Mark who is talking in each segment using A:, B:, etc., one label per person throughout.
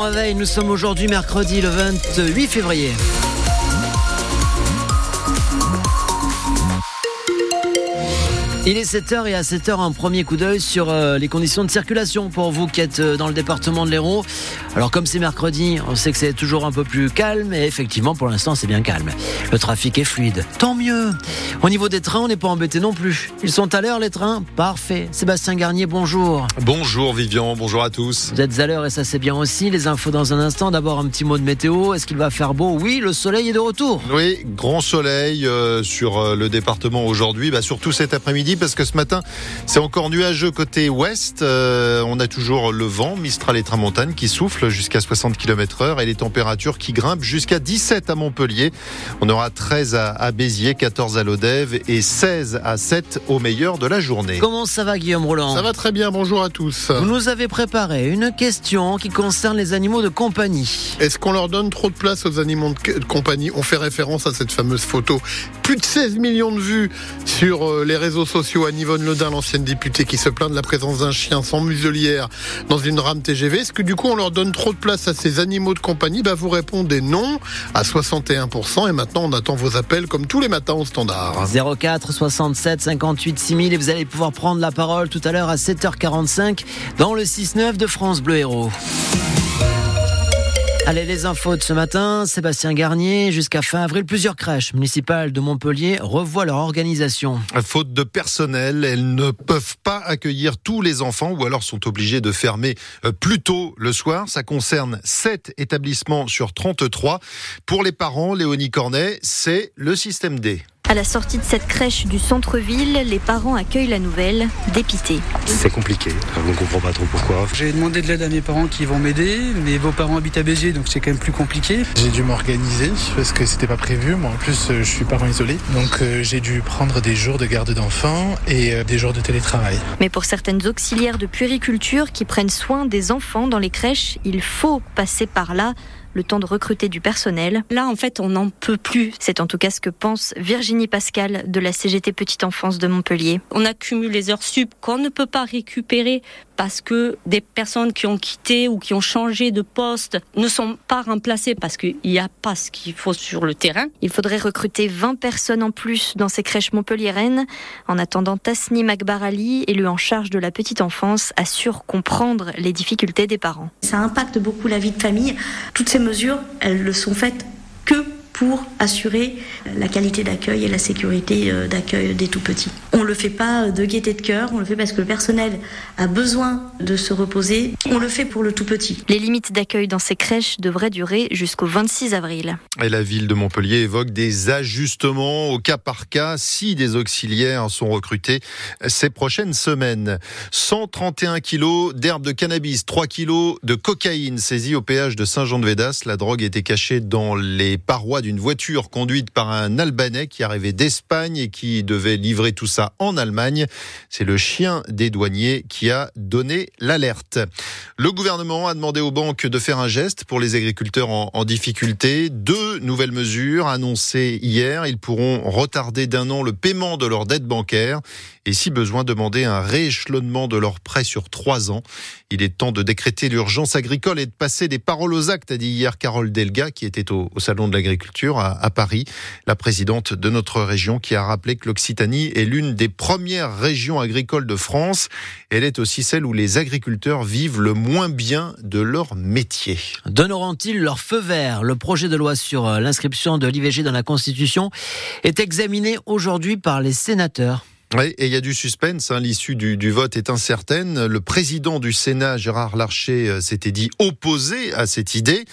A: réveil, nous sommes aujourd'hui mercredi le 28 février. Il est 7h et à 7h un premier coup d'œil sur euh, les conditions de circulation pour vous qui êtes euh, dans le département de l'Hérault. Alors comme c'est mercredi, on sait que c'est toujours un peu plus calme et effectivement pour l'instant c'est bien calme. Le trafic est fluide, tant mieux. Au niveau des trains, on n'est pas embêté non plus. Ils sont à l'heure les trains Parfait. Sébastien Garnier, bonjour.
B: Bonjour Vivian, bonjour à tous.
A: Vous êtes à l'heure et ça c'est bien aussi. Les infos dans un instant. D'abord un petit mot de météo. Est-ce qu'il va faire beau? Oui, le soleil est de retour.
B: Oui, grand soleil euh, sur le département aujourd'hui, bah, surtout cet après-midi parce que ce matin, c'est encore nuageux côté ouest. Euh, on a toujours le vent, Mistral et Tramontane qui souffle jusqu'à 60 km heure et les températures qui grimpent jusqu'à 17 à Montpellier. On aura 13 à, Béziers, 14 à Lodève et 16 à 7 au meilleur de la journée.
A: Comment ça va Guillaume Roland
C: Ça va très bien, bonjour à tous.
A: Vous nous avez préparé une question qui concerne les animaux de compagnie.
C: Est-ce qu'on leur donne trop de place aux animaux de compagnie? On fait référence à cette fameuse photo. Plus de 16 millions de vues sur euh, les réseaux sociaux à Yvonne Ledin, l'ancienne députée, qui se plaint de la présence d'un chien sans muselière dans une rame TGV. Est-ce que du coup on leur donne trop de place à ces animaux de compagnie? Bah, Vous répondez non à 61%. Et maintenant on attend vos appels comme tous les matins au standard.
A: 04 67 58 6000 et vous allez pouvoir prendre la parole tout à l'heure à 7h45 dans le 6-9 de France Bleu Héros. Allez, les infos de ce matin. Sébastien Garnier, jusqu'à fin avril, plusieurs crèches municipales de Montpellier revoient leur organisation.
B: Faute de personnel, elles ne peuvent pas accueillir tous les enfants ou alors sont obligées de fermer euh, plus tôt le soir. Ça concerne 7 établissements sur 33. Pour les parents, Léonie Cornet, c'est le système D.
D: À la sortie de cette crèche du centre-ville, les parents accueillent la nouvelle, dépités.
E: C'est compliqué, on ne comprend pas trop pourquoi.
F: J'ai demandé de l'aide à mes parents qui vont m'aider, mais vos parents habitent à Béziers, donc c'est quand même plus compliqué.
G: J'ai dû m'organiser parce que c'était pas prévu. Moi, en plus, euh, je suis parent isolé, donc euh, j'ai dû prendre des jours de garde d'enfants et euh, des jours de télétravail.
D: Mais pour certaines auxiliaires de puériculture qui prennent soin des enfants dans les crèches, il faut passer par là le temps de recruter du personnel.
H: Là, en fait, on n'en peut plus.
D: C'est en tout cas ce que pense Virginie Pascal de la CGT Petite Enfance de Montpellier.
H: On accumule les heures sup qu'on ne peut pas récupérer parce que des personnes qui ont quitté ou qui ont changé de poste ne sont pas remplacées parce qu'il n'y a pas ce qu'il faut sur le terrain.
D: Il faudrait recruter 20 personnes en plus dans ces crèches montpelliéraines. En attendant, Tasni Makbarali, élu en charge de la petite enfance, assure comprendre les difficultés des parents.
I: Ça impacte beaucoup la vie de famille. Toutes ces mesures, elles ne sont faites pour assurer la qualité d'accueil et la sécurité euh, d'accueil des tout petits. On ne le fait pas de gaieté de cœur, on le fait parce que le personnel a besoin de se reposer. On le fait pour le tout petit.
D: Les limites d'accueil dans ces crèches devraient durer jusqu'au 26 avril.
B: Et la ville de Montpellier évoque des ajustements au cas par cas si des auxiliaires sont recrutés ces prochaines semaines. 131 kilos d'herbe de cannabis, 3 kilos de cocaïne saisis au péage de Saint-Jean-de-Védas. La drogue était cachée dans les parois d'une voiture conduite par un Albanais qui arrivait d'Espagne et qui devait livrer tout ça en Allemagne. C'est le chien des douaniers qui a donné l'alerte. Le gouvernement a demandé aux banques de faire un geste pour les agriculteurs en, difficulté. Deux nouvelles mesures annoncées hier. Ils pourront retarder d'un an le paiement de leurs dettes bancaires et si besoin demander un rééchelonnement de leurs prêts sur trois ans. Il est temps de décréter l'urgence agricole et de passer des paroles aux actes, a dit hier Carole Delga, qui était au, Salon de l'Agriculture à, Paris, la présidente de notre région, qui a rappelé que l'Occitanie est l'une des premières régions agricoles de France. Elle est aussi celle où les agriculteurs vivent le moins bien de leur métier.
A: Donneront-ils leur feu vert? Le projet de loi sur euh, l'inscription de l'IVG dans la Constitution est examiné aujourd'hui par les sénateurs.
B: Oui, et il y a du suspense. Hein. L'issue du, vote est incertaine. Le président du Sénat, Gérard Larcher, euh, s'était dit opposé à cette idée.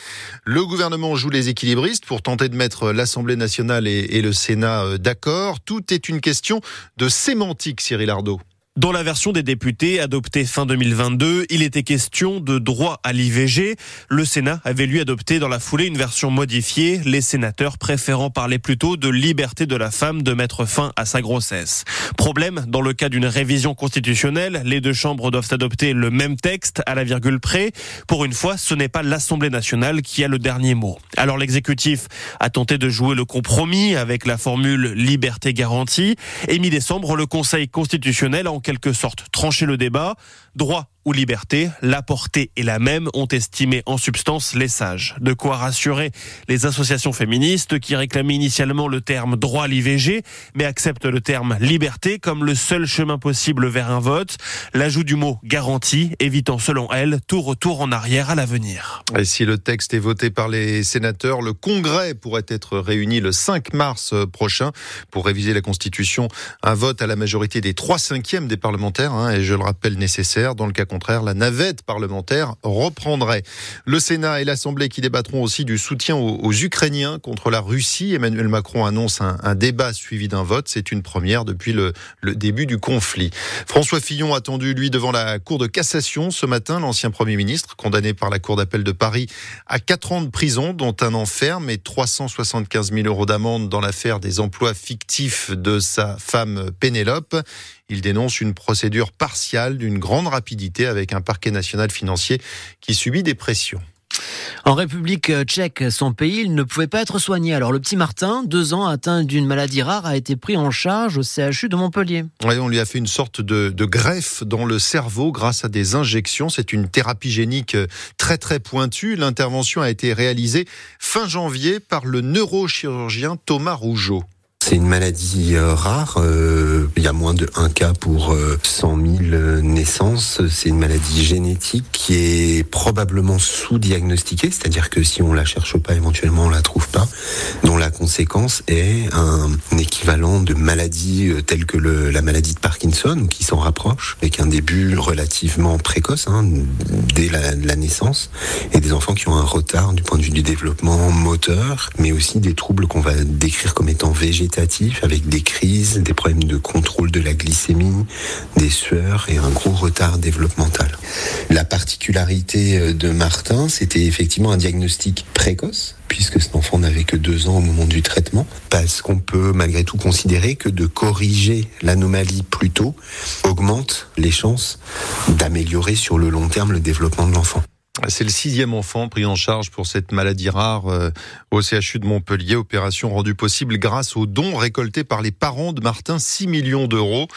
B: Le gouvernement joue les équilibristes pour tenter de mettre l'Assemblée nationale et, et le Sénat euh, d'accord. Tout est une question de sémantique, Cyril Ardo.
J: Dans la version des députés adoptée fin 2022, il était question de droit à l'IVG. Le Sénat avait lui adopté dans la foulée une version modifiée, les sénateurs préférant parler plutôt de liberté de la femme de mettre fin à sa grossesse. Problème, dans le cas d'une révision constitutionnelle, les deux chambres doivent adopter le même texte à la virgule près. Pour une fois, ce n'est pas l'Assemblée nationale qui a le dernier mot. Alors l'exécutif a tenté de jouer le compromis avec la formule liberté garantie et mi-décembre, le Conseil constitutionnel quelque sorte trancher le débat. Droit ou liberté. La portée est la même, ont estimé en substance les sages. De quoi rassurer les associations féministes qui réclamaient initialement le terme droit à l'IVG, mais acceptent le terme liberté comme le seul chemin possible vers un vote. L'ajout du mot garantie, évitant selon elles tout retour en arrière à l'avenir.
B: Et si le texte est voté par les sénateurs, le Congrès pourrait être réuni le 5 mars prochain pour réviser la Constitution. Un vote à la majorité des trois cinquièmes des parlementaires, hein, et je le rappelle nécessaire. Dans le cas contraire, la navette parlementaire reprendrait. Le Sénat et l'Assemblée qui débattront aussi du soutien aux, Ukrainiens contre la Russie. Emmanuel Macron annonce un, débat suivi d'un vote. C'est une première depuis le, début du conflit. François Fillon attendu, lui, devant la Cour de cassation ce matin. L'ancien Premier ministre, condamné par la Cour d'appel de Paris à 4 ans de prison, dont un enferme et 375 000 euros d'amende dans l'affaire des emplois fictifs de sa femme Pénélope. Il dénonce une procédure partiale d'une grande rapidité avec un parquet national financier qui subit des pressions.
A: En République tchèque, son pays, il ne pouvait pas être soigné. Alors le petit Martin, deux ans, atteint d'une maladie rare, a été pris en charge au CHU de Montpellier.
B: on lui a fait une sorte de, de, greffe dans le cerveau grâce à des injections. C'est une thérapie génique très très pointue. L'intervention a été réalisée fin janvier par le neurochirurgien Thomas Rougeau.
K: C'est une maladie euh, rare. Euh, il y a moins de 1 cas pour 100 euh, 000 naissances. C'est une maladie génétique qui est probablement sous-diagnostiquée, c'est-à-dire que si on la cherche pas, éventuellement on la trouve pas, dont la conséquence est un, équivalent de maladie telle que la maladie de Parkinson, qui s'en rapproche, avec un début relativement précoce, hein, dès la, la naissance, et des enfants qui ont un retard du point de vue du développement moteur, mais aussi des troubles qu'on va décrire comme étant végétaux avec des crises, des problèmes de contrôle de la glycémie, des sueurs et un gros retard développemental. La particularité euh, de Martin, c'était effectivement un diagnostic précoce, puisque cet enfant n'avait que deux ans au moment du traitement, parce qu'on peut malgré tout considérer que de corriger l'anomalie plus tôt augmente les chances d'améliorer sur le long terme le développement de l'enfant.
B: C'est le sixième enfant pris en charge pour cette maladie rare euh, au CHU de Montpellier. Opération rendue possible grâce aux dons récoltés par les parents de Martin, 6 millions d'euros.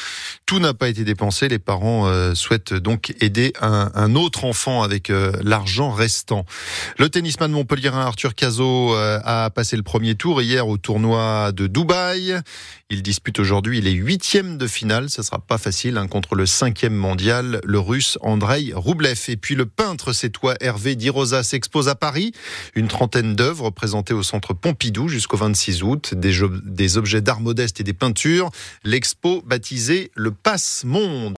B: Tout n'a pas été dépensé. Les parents euh, souhaitent donc aider un, autre enfant avec euh, l'argent restant. Le tennisman montpellierin Arthur Cazot a passé le premier tour hier au tournoi de Dubaï. Il dispute aujourd'hui les huitièmes de finale. Ce sera pas facile hein, contre le cinquième mondial, le russe Andrei Roublev. Et puis le peintre, c'est toi Hervé Di Rosa s'expose à Paris. Une trentaine d'œuvres présentées au centre Pompidou jusqu'au 26 août. Des, objets d'art modeste et des peintures. L'expo baptisée le Passe Monde.